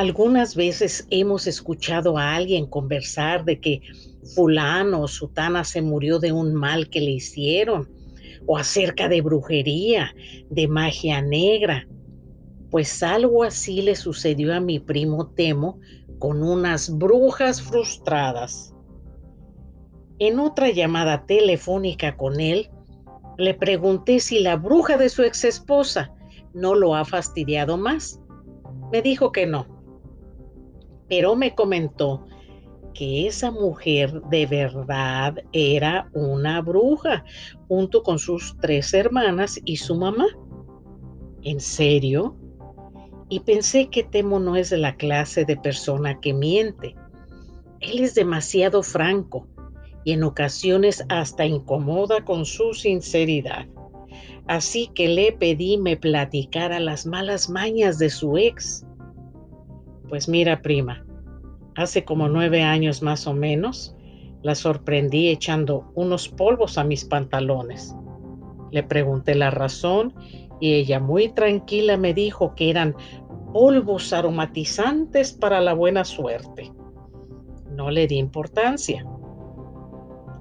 Algunas veces hemos escuchado a alguien conversar de que fulano o sutana se murió de un mal que le hicieron, o acerca de brujería, de magia negra. Pues algo así le sucedió a mi primo Temo con unas brujas frustradas. En otra llamada telefónica con él, le pregunté si la bruja de su ex esposa no lo ha fastidiado más. Me dijo que no, pero me comentó que esa mujer de verdad era una bruja, junto con sus tres hermanas y su mamá. ¿En serio? Y pensé que Temo no es de la clase de persona que miente. Él es demasiado franco y en ocasiones hasta incomoda con su sinceridad. Así que le pedí me platicara las malas mañas de su ex. Pues mira, prima, hace como nueve años más o menos, la sorprendí echando unos polvos a mis pantalones. Le pregunté la razón y ella muy tranquila me dijo que eran polvos aromatizantes para la buena suerte. No le di importancia.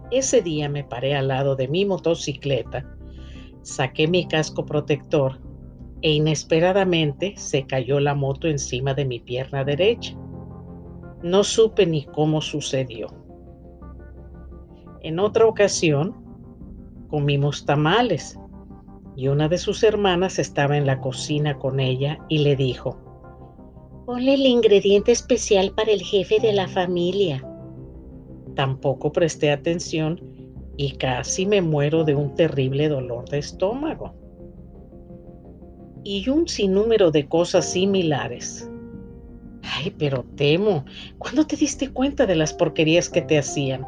Ese día me paré al lado de mi motocicleta, saqué mi casco protector e inesperadamente se cayó la moto encima de mi pierna derecha. No supe ni cómo sucedió. En otra ocasión, comimos tamales y una de sus hermanas estaba en la cocina con ella y le dijo, Ponle el ingrediente especial para el jefe de la familia. Tampoco presté atención y casi me muero de un terrible dolor de estómago. Y un sinnúmero de cosas similares. Ay, pero temo, ¿cuándo te diste cuenta de las porquerías que te hacían?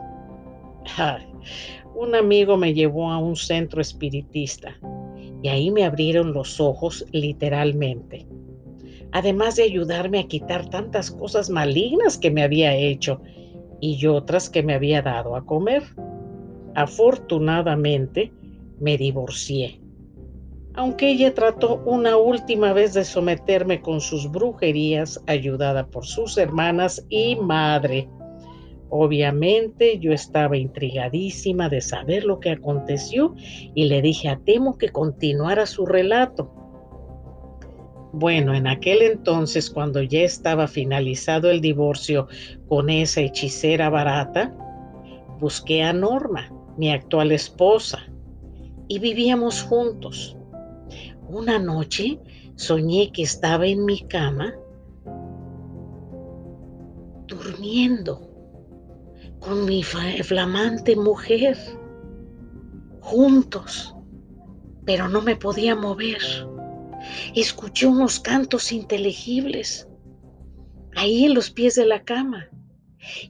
un amigo me llevó a un centro espiritista y ahí me abrieron los ojos literalmente. Además de ayudarme a quitar tantas cosas malignas que me había hecho y otras que me había dado a comer. Afortunadamente, me divorcié aunque ella trató una última vez de someterme con sus brujerías, ayudada por sus hermanas y madre. Obviamente yo estaba intrigadísima de saber lo que aconteció y le dije a Temo que continuara su relato. Bueno, en aquel entonces, cuando ya estaba finalizado el divorcio con esa hechicera barata, busqué a Norma, mi actual esposa, y vivíamos juntos. Una noche soñé que estaba en mi cama durmiendo con mi flamante mujer, juntos, pero no me podía mover. Escuché unos cantos inteligibles ahí en los pies de la cama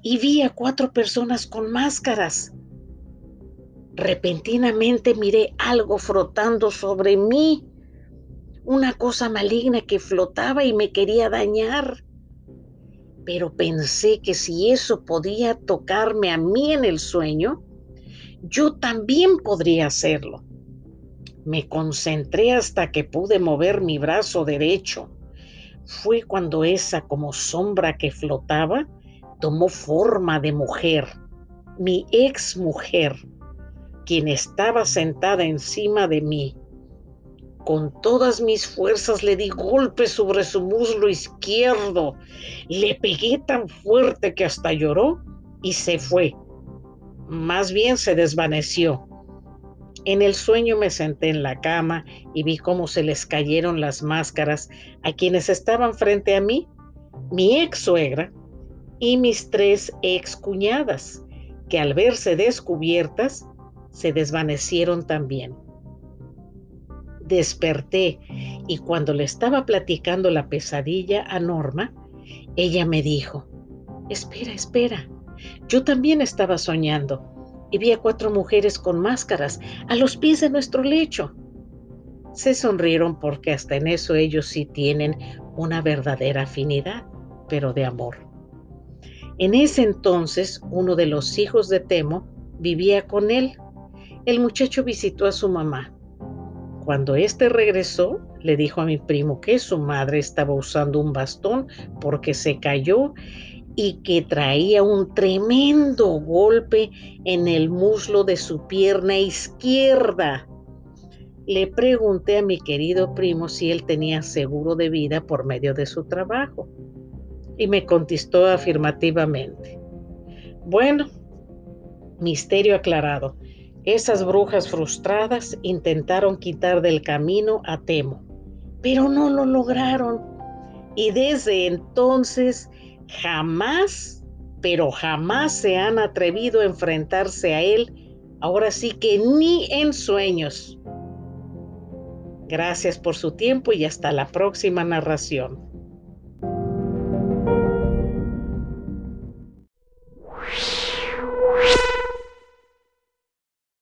y vi a cuatro personas con máscaras. Repentinamente miré algo frotando sobre mí una cosa maligna que flotaba y me quería dañar. Pero pensé que si eso podía tocarme a mí en el sueño, yo también podría hacerlo. Me concentré hasta que pude mover mi brazo derecho. Fue cuando esa como sombra que flotaba tomó forma de mujer, mi ex mujer, quien estaba sentada encima de mí con todas mis fuerzas le di golpe sobre su muslo izquierdo. Le pegué tan fuerte que hasta lloró y se fue. Más bien se desvaneció. En el sueño me senté en la cama y vi cómo se les cayeron las máscaras a quienes estaban frente a mí, mi ex suegra y mis tres ex cuñadas, que al verse descubiertas se desvanecieron también desperté y cuando le estaba platicando la pesadilla a Norma, ella me dijo, espera, espera, yo también estaba soñando y vi a cuatro mujeres con máscaras a los pies de nuestro lecho. Se sonrieron porque hasta en eso ellos sí tienen una verdadera afinidad, pero de amor. En ese entonces, uno de los hijos de Temo vivía con él. El muchacho visitó a su mamá Cuando éste regresó, le dijo a mi primo que su madre estaba usando un bastón porque se cayó y que traía un tremendo golpe en el muslo de su pierna izquierda. Le pregunté a mi querido primo si él tenía seguro de vida por medio de su trabajo y me contestó afirmativamente. Bueno, misterio aclarado. Esas brujas frustradas intentaron quitar del camino a Temo, pero no lo lograron. Y desde entonces jamás, pero jamás se han atrevido a enfrentarse a él, ahora sí que ni en sueños. Gracias por su tiempo y hasta la próxima narración.